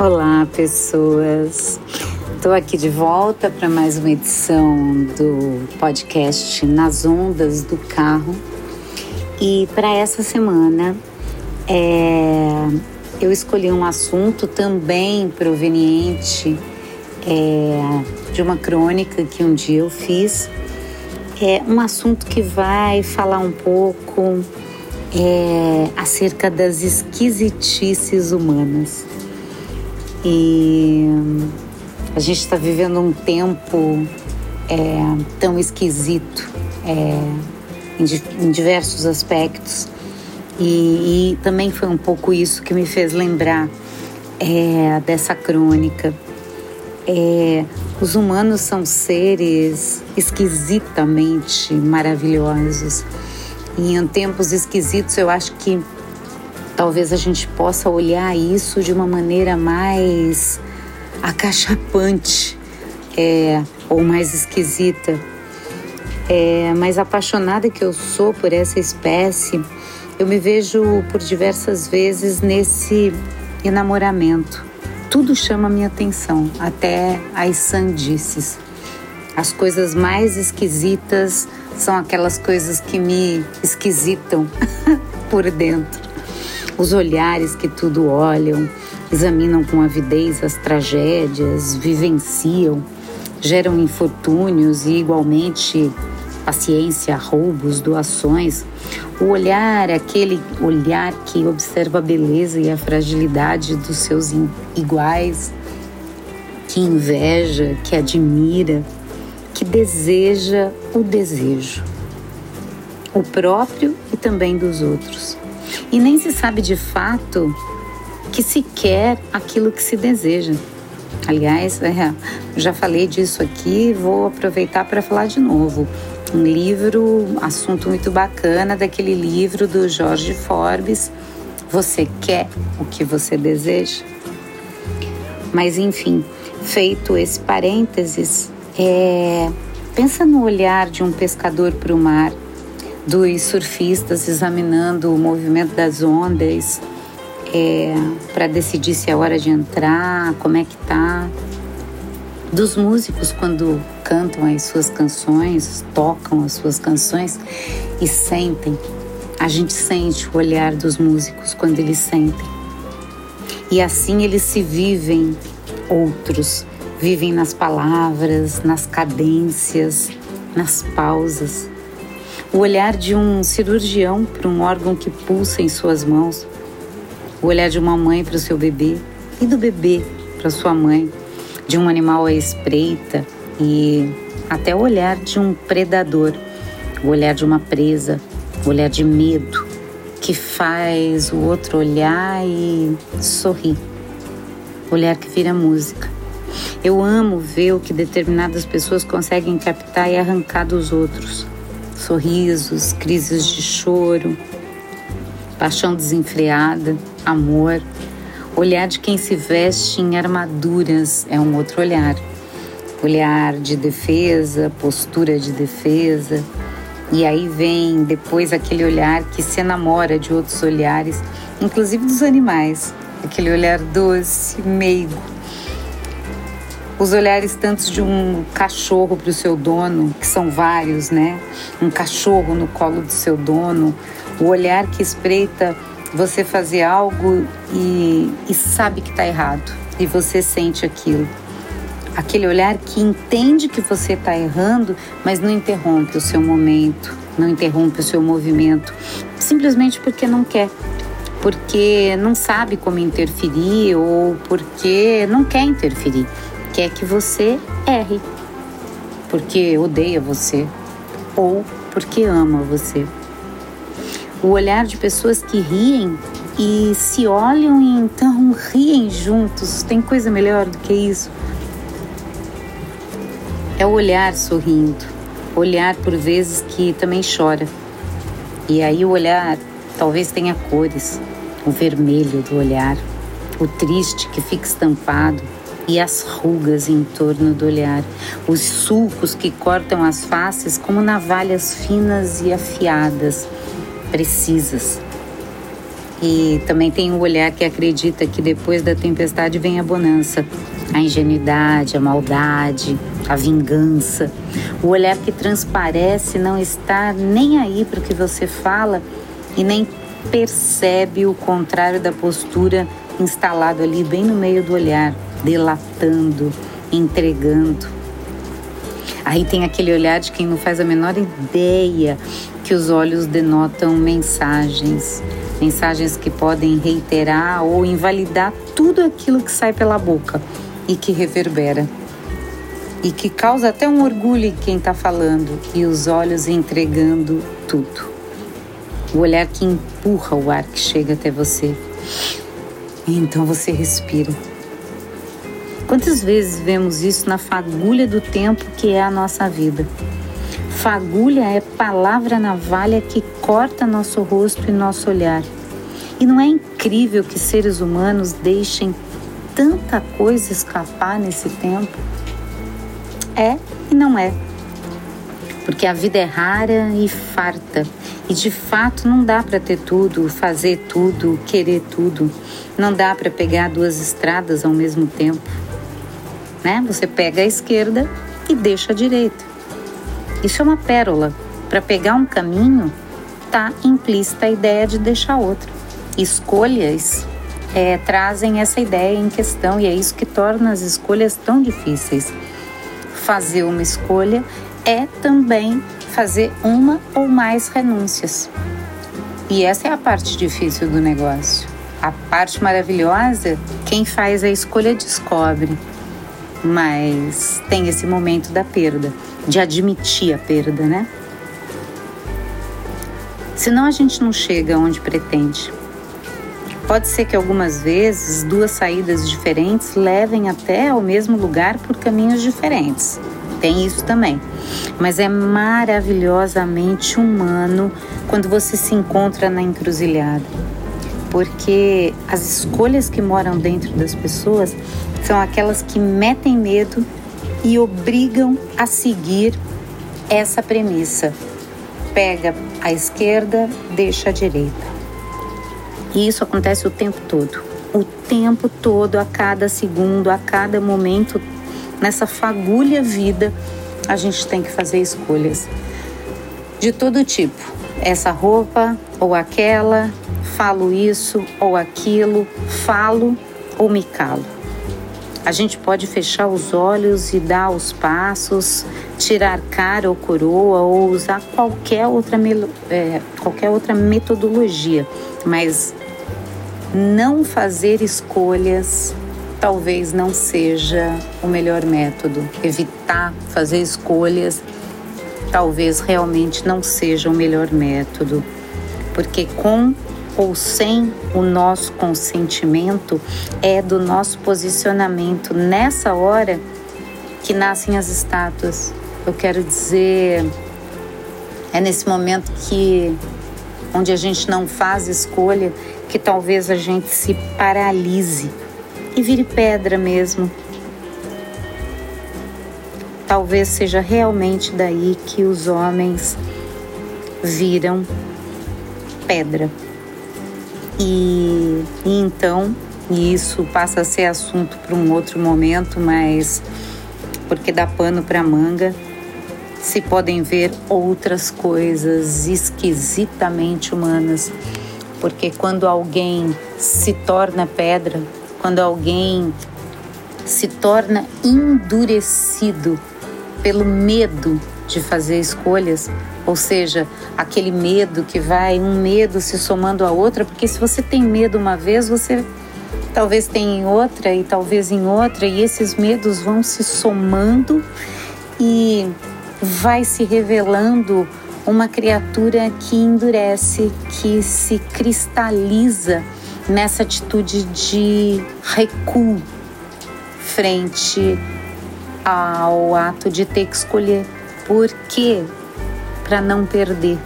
Olá, pessoas. Estou aqui de volta para mais uma edição do podcast Nas Ondas do Carro. E para essa semana é, eu escolhi um assunto também proveniente é, de uma crônica que um dia eu fiz. É um assunto que vai falar um pouco é, acerca das esquisitices humanas. E a gente está vivendo um tempo é, tão esquisito é, em, em, diversos aspectos. E, e, também foi um pouco isso que me fez lembrar é, dessa crônica. É, os humanos são seres esquisitamente maravilhosos. E em tempos esquisitos, eu acho que talvez a gente possa olhar isso de uma maneira mais acachapante é, ou mais esquisita. É, mais apaixonada que eu sou por essa espécie, eu me vejo por diversas vezes nesse enamoramento. Tudo chama minha atenção, até as sandices. As coisas mais esquisitas são aquelas coisas que me esquisitam por dentro os olhares que tudo olham, examinam com avidez as tragédias, vivenciam, geram infortúnios e igualmente paciência, roubos, doações. O olhar, aquele olhar que observa a beleza e a fragilidade dos seus iguais, que inveja, que admira, que deseja o desejo, o próprio e também dos outros e nem se sabe de fato que se quer aquilo que se deseja. Aliás, é, já falei disso aqui, vou aproveitar para falar de novo. Um livro, assunto muito bacana daquele livro do Jorge Forbes. Você quer o que você deseja? Mas enfim, feito esse parênteses, é, pensa no olhar de um pescador para o mar dos surfistas examinando o movimento das ondas é, para decidir se é hora de entrar, como é que tá. Dos músicos quando cantam as suas canções, tocam as suas canções e sentem. A gente sente o olhar dos músicos quando eles sentem. E assim eles se vivem outros, vivem nas palavras, nas cadências, nas pausas o olhar de um cirurgião para um órgão que pulsa em suas mãos, o olhar de uma mãe para o seu bebê. E do bebê para sua mãe, de um animal à espreita. E até o olhar de um predador, o olhar de uma presa, o olhar de medo. Que faz o outro olhar e sorrir, olhar que vira música. Eu amo ver o que determinadas pessoas conseguem captar e arrancar dos outros sorrisos, crises de choro, paixão desenfreada, amor. Olhar de quem se veste em armaduras é um outro olhar. Olhar de defesa, postura de defesa. E aí vem depois aquele olhar que se enamora de outros olhares, inclusive dos animais. Aquele olhar doce, meigo, os olhares tanto de um cachorro para o seu dono, que são vários, né? Um cachorro no colo do seu dono, o olhar que espreita você fazer algo e, e sabe que está errado. E você sente aquilo. Aquele olhar que entende que você está errando, mas não interrompe o seu momento, não interrompe o seu movimento, simplesmente porque não quer, porque não sabe como interferir ou porque não quer interferir quer que você erre, porque odeia você ou porque ama você. O olhar de pessoas que riem e se olham e então riem juntos, tem coisa melhor do que isso? É o olhar sorrindo, olhar por vezes que também chora. E aí o olhar talvez tenha cores, o vermelho do olhar, o triste que fica estampado, e as rugas em torno do olhar, os sulcos que cortam as faces como navalhas finas e afiadas, precisas. E também tem o olhar que acredita que depois da tempestade vem a bonança, a ingenuidade, a maldade, a vingança. O olhar que transparece não está nem aí para o que você fala e nem percebe o contrário da postura instalado ali bem no meio do olhar, delatando, entregando. Aí tem aquele olhar de quem não faz a menor ideia que os olhos denotam mensagens, mensagens que podem reiterar ou invalidar tudo aquilo que sai pela boca e que reverbera. E que causa até um orgulho em quem está falando, e os olhos entregando tudo. O olhar que empurra o ar que chega até você. E então você respira. Quantas vezes vemos isso na fagulha do tempo que é a nossa vida? Fagulha é palavra navalha que corta nosso rosto e nosso olhar. E não é incrível que seres humanos deixem tanta coisa escapar nesse tempo? É e não é. Porque a vida é rara e farta. E de fato não dá para ter tudo, fazer tudo, querer tudo. Não dá para pegar duas estradas ao mesmo tempo. Né? Você pega a esquerda e deixa a direita. Isso é uma pérola. Para pegar um caminho, está implícita a ideia de deixar outro. Escolhas é, trazem essa ideia em questão e é isso que torna as escolhas tão difíceis. Fazer uma escolha é também fazer uma ou mais renúncias. E essa é a parte difícil do negócio. A parte maravilhosa, quem faz a escolha descobre, mas tem esse momento da perda, de admitir a perda, né? Senão a gente não chega onde pretende. Pode ser que algumas vezes duas saídas diferentes levem até ao mesmo lugar por caminhos diferentes. Tem isso também. Mas é maravilhosamente humano quando você se encontra na encruzilhada. Porque as escolhas que moram dentro das pessoas são aquelas que metem medo e obrigam a seguir essa premissa. Pega a esquerda, deixa a direita. E isso acontece o tempo todo. O tempo todo, a cada segundo, a cada momento, nessa fagulha vida, a gente tem que fazer escolhas de todo tipo. Essa roupa ou aquela, falo isso ou aquilo, falo ou me calo. A gente pode fechar os olhos e dar os passos, tirar cara ou coroa ou usar qualquer outra, é, qualquer outra metodologia, mas não fazer escolhas talvez não seja o melhor método. Evitar fazer escolhas talvez realmente não seja o melhor método, porque com ou sem o nosso consentimento é do nosso posicionamento nessa hora que nascem as estátuas. Eu quero dizer, é nesse momento que onde a gente não faz escolha, que talvez a gente se paralise e vire pedra mesmo. Talvez seja realmente daí que os homens viram pedra. E, e então, e isso passa a ser assunto para um outro momento, mas porque dá pano para manga, se podem ver outras coisas esquisitamente humanas. Porque quando alguém se torna pedra, quando alguém se torna endurecido pelo medo de fazer escolhas, ou seja, aquele medo que vai um medo se somando a outra, porque se você tem medo uma vez, você talvez tenha em outra e talvez em outra, e esses medos vão se somando e vai se revelando uma criatura que endurece, que se cristaliza nessa atitude de recuo frente ao ato de ter que escolher. Por quê? Para não perder.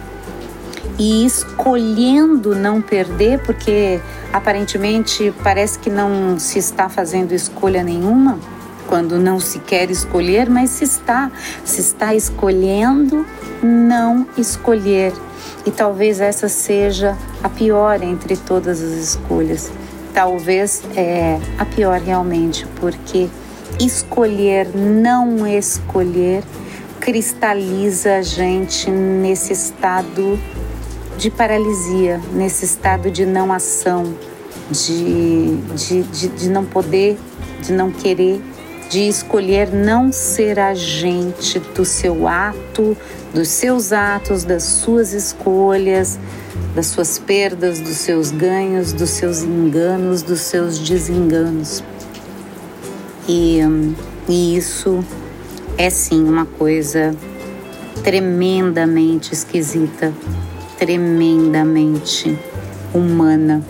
E escolhendo não perder, porque aparentemente parece que não se está fazendo escolha nenhuma, quando não se quer escolher, mas se está, se está escolhendo não escolher. E talvez essa seja a pior entre todas as escolhas. Talvez é a pior realmente, porque escolher, não escolher, cristaliza a gente nesse estado de paralisia, nesse estado de não ação, de, de, de, de não poder, de não querer, de escolher não ser agente do seu ato, dos seus atos, das suas escolhas, das suas perdas, dos seus ganhos, dos seus enganos, dos seus desenganos. E, e isso é sim uma coisa tremendamente esquisita, tremendamente humana.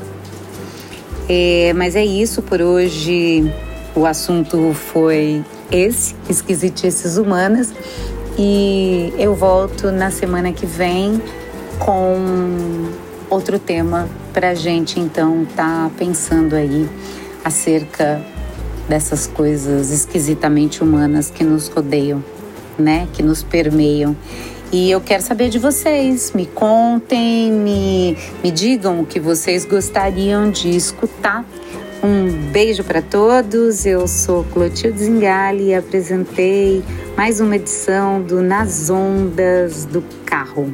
É, mas é isso por hoje. O assunto foi esse, esquisitices humanas. E eu volto na semana que vem com outro tema para gente então tá pensando aí acerca dessas coisas esquisitamente humanas que nos rodeiam, né? Que nos permeiam. E eu quero saber de vocês. Me contem, me, me digam o que vocês gostariam de escutar. Um beijo para todos. Eu sou Clotilde Zingali e apresentei mais uma edição do Nas Ondas do Carro.